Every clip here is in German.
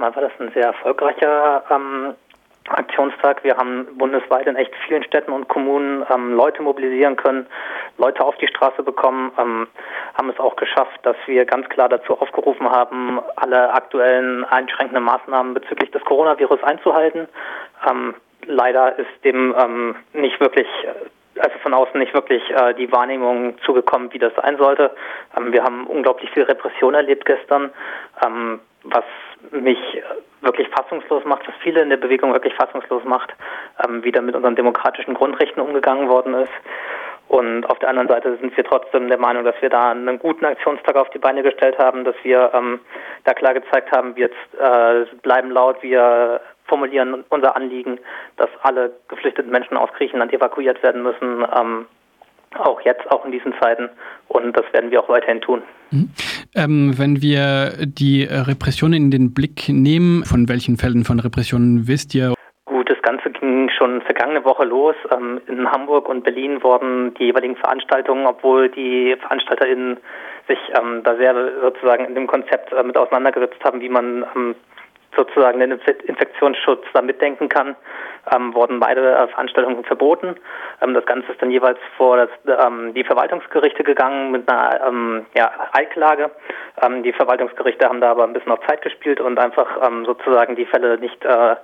Mal war das ein sehr erfolgreicher ähm, Aktionstag. Wir haben bundesweit in echt vielen Städten und Kommunen ähm, Leute mobilisieren können, Leute auf die Straße bekommen, ähm, haben es auch geschafft, dass wir ganz klar dazu aufgerufen haben, alle aktuellen einschränkenden Maßnahmen bezüglich des Coronavirus einzuhalten. Ähm, leider ist dem ähm, nicht wirklich also von außen nicht wirklich äh, die Wahrnehmung zugekommen, wie das sein sollte. Ähm, wir haben unglaublich viel Repression erlebt gestern, ähm, was mich wirklich fassungslos macht, was viele in der Bewegung wirklich fassungslos macht, ähm, wie da mit unseren demokratischen Grundrechten umgegangen worden ist. Und auf der anderen Seite sind wir trotzdem der Meinung, dass wir da einen guten Aktionstag auf die Beine gestellt haben, dass wir ähm, da klar gezeigt haben, wir äh, bleiben laut, wir formulieren unser Anliegen, dass alle geflüchteten Menschen aus Griechenland evakuiert werden müssen, ähm, auch jetzt, auch in diesen Zeiten. Und das werden wir auch weiterhin tun. Mhm. Ähm, wenn wir die Repressionen in den Blick nehmen, von welchen Fällen von Repressionen wisst ihr? Gut, das Ganze ging schon vergangene Woche los. Ähm, in Hamburg und Berlin wurden die jeweiligen Veranstaltungen, obwohl die VeranstalterInnen sich ähm, da sehr sozusagen in dem Konzept äh, mit auseinandergesetzt haben, wie man ähm, sozusagen den Infektionsschutz da mitdenken kann, ähm, wurden beide äh, Veranstaltungen verboten. Ähm, das Ganze ist dann jeweils vor das, ähm, die Verwaltungsgerichte gegangen mit einer ähm, ja, Eilklage. Ähm, die Verwaltungsgerichte haben da aber ein bisschen auf Zeit gespielt und einfach ähm, sozusagen die Fälle nicht äh,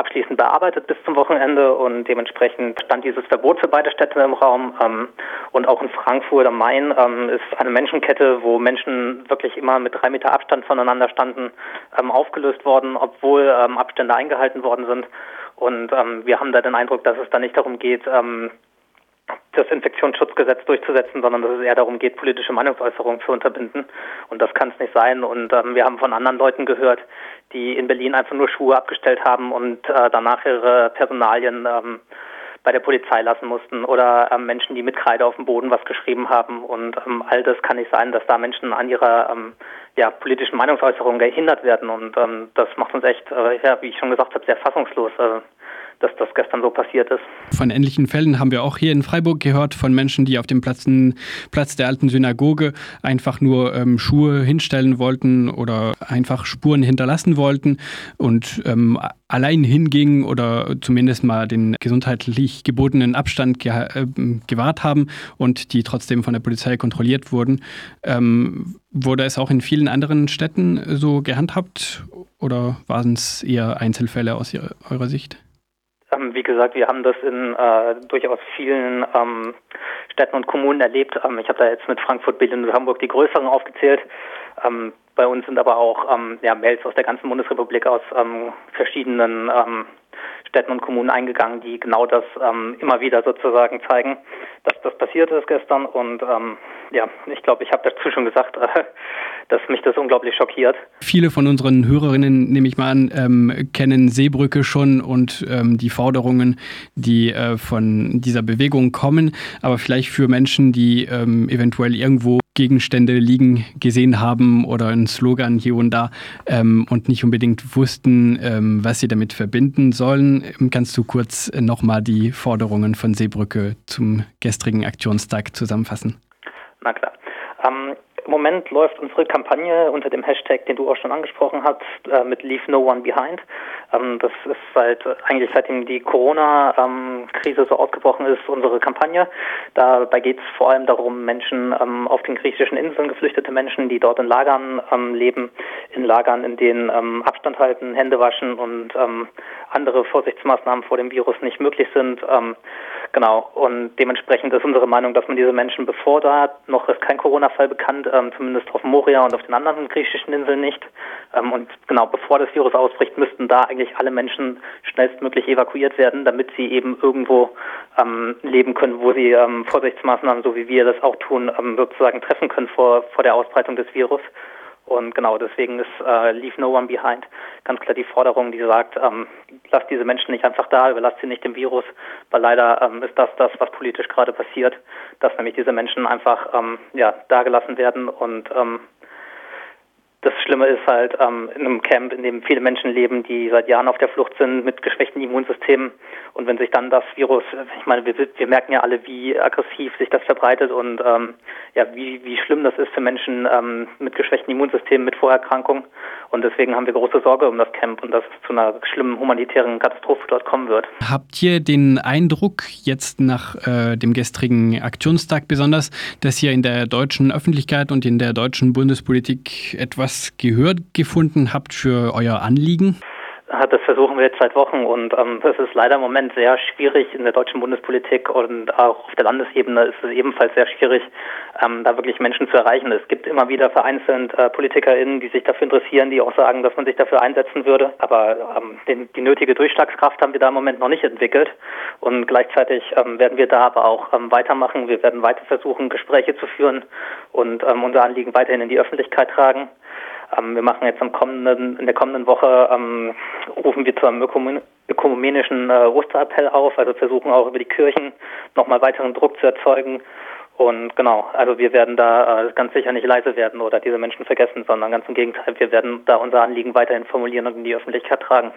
abschließend bearbeitet bis zum Wochenende und dementsprechend stand dieses Verbot für beide Städte im Raum. und auch in Frankfurt am Main ist eine Menschenkette, wo Menschen wirklich immer mit drei Meter Abstand voneinander standen, aufgelöst worden, obwohl Abstände eingehalten worden sind. Und ähm, wir haben da den Eindruck, dass es da nicht darum geht, ähm, das Infektionsschutzgesetz durchzusetzen, sondern dass es eher darum geht, politische Meinungsäußerungen zu unterbinden. Und das kann es nicht sein. Und ähm, wir haben von anderen Leuten gehört, die in Berlin einfach nur Schuhe abgestellt haben und äh, danach ihre Personalien ähm, bei der Polizei lassen mussten oder ähm, Menschen, die mit Kreide auf dem Boden was geschrieben haben. Und ähm, all das kann nicht sein, dass da Menschen an ihrer ähm, ja, politischen Meinungsäußerung gehindert werden. Und ähm, das macht uns echt, äh, ja, wie ich schon gesagt habe, sehr fassungslos. Äh, dass das gestern so passiert ist. Von ähnlichen Fällen haben wir auch hier in Freiburg gehört, von Menschen, die auf dem Platz, Platz der alten Synagoge einfach nur ähm, Schuhe hinstellen wollten oder einfach Spuren hinterlassen wollten und ähm, allein hingingen oder zumindest mal den gesundheitlich gebotenen Abstand ge äh, gewahrt haben und die trotzdem von der Polizei kontrolliert wurden. Ähm, wurde es auch in vielen anderen Städten so gehandhabt oder waren es eher Einzelfälle aus eurer Sicht? Ähm, wie gesagt, wir haben das in äh, durchaus vielen ähm, Städten und Kommunen erlebt. Ähm, ich habe da jetzt mit Frankfurt, Berlin und Hamburg die größeren aufgezählt. Ähm, bei uns sind aber auch ähm, ja, Mails aus der ganzen Bundesrepublik aus ähm, verschiedenen Städten und Kommunen eingegangen, die genau das immer wieder sozusagen zeigen, dass das passiert ist gestern. Und ja, ich glaube, ich habe dazu schon gesagt, äh, dass mich das unglaublich schockiert. Viele von unseren Hörerinnen, nehme ich mal an, ähm, kennen Seebrücke schon und ähm, die Forderungen, die äh, von dieser Bewegung kommen. Aber vielleicht für Menschen, die ähm, eventuell irgendwo Gegenstände liegen gesehen haben oder einen Slogan hier und da ähm, und nicht unbedingt wussten, ähm, was sie damit verbinden sollen. Kannst du kurz nochmal die Forderungen von Seebrücke zum gestrigen Aktionstag zusammenfassen? Na klar. Ähm, Im Moment läuft unsere Kampagne unter dem Hashtag, den du auch schon angesprochen hast, äh, mit Leave No One Behind. Ähm, das ist seit eigentlich seitdem die Corona-Krise so ausgebrochen ist, unsere Kampagne. Dabei geht es vor allem darum, Menschen ähm, auf den griechischen Inseln, geflüchtete Menschen, die dort in Lagern ähm, leben, in Lagern, in denen ähm, Abstand halten, Hände waschen und ähm, andere Vorsichtsmaßnahmen vor dem Virus nicht möglich sind. Ähm, genau. Und dementsprechend ist unsere Meinung, dass man diese Menschen, bevor da noch ist kein Corona-Fall bekannt, zumindest auf Moria und auf den anderen griechischen Inseln nicht. und genau bevor das Virus ausbricht, müssten da eigentlich eigentlich alle Menschen schnellstmöglich evakuiert werden, damit sie eben irgendwo ähm, leben können, wo sie ähm, Vorsichtsmaßnahmen, so wie wir das auch tun, ähm, sozusagen treffen können vor, vor der Ausbreitung des Virus. Und genau deswegen ist äh, Leave No One Behind ganz klar die Forderung, die sagt, ähm, lasst diese Menschen nicht einfach da, überlasst sie nicht dem Virus, weil leider ähm, ist das das, was politisch gerade passiert, dass nämlich diese Menschen einfach ähm, ja, da gelassen werden und ähm, das Schlimme ist halt ähm, in einem Camp, in dem viele Menschen leben, die seit Jahren auf der Flucht sind mit geschwächten Immunsystemen. Und wenn sich dann das Virus, ich meine, wir, wir merken ja alle, wie aggressiv sich das verbreitet und ähm, ja, wie, wie schlimm das ist für Menschen ähm, mit geschwächten Immunsystemen, mit Vorerkrankungen. Und deswegen haben wir große Sorge um das Camp und dass es zu einer schlimmen humanitären Katastrophe dort kommen wird. Habt ihr den Eindruck, jetzt nach äh, dem gestrigen Aktionstag besonders, dass ihr in der deutschen Öffentlichkeit und in der deutschen Bundespolitik etwas Gehör gefunden habt für euer Anliegen? Das versuchen wir jetzt seit Wochen und ähm, das ist leider im Moment sehr schwierig in der deutschen Bundespolitik und auch auf der Landesebene ist es ebenfalls sehr schwierig, ähm, da wirklich Menschen zu erreichen. Es gibt immer wieder vereinzelt äh, PolitikerInnen, die sich dafür interessieren, die auch sagen, dass man sich dafür einsetzen würde. Aber ähm, den, die nötige Durchschlagskraft haben wir da im Moment noch nicht entwickelt und gleichzeitig ähm, werden wir da aber auch ähm, weitermachen. Wir werden weiter versuchen, Gespräche zu führen und ähm, unser Anliegen weiterhin in die Öffentlichkeit tragen. Ähm, wir machen jetzt am kommenden, in der kommenden Woche, ähm, rufen wir zu einem ökumenischen äh, Osterappell auf, also versuchen auch über die Kirchen nochmal weiteren Druck zu erzeugen. Und genau, also wir werden da äh, ganz sicher nicht leise werden oder diese Menschen vergessen, sondern ganz im Gegenteil, wir werden da unser Anliegen weiterhin formulieren und in die Öffentlichkeit tragen.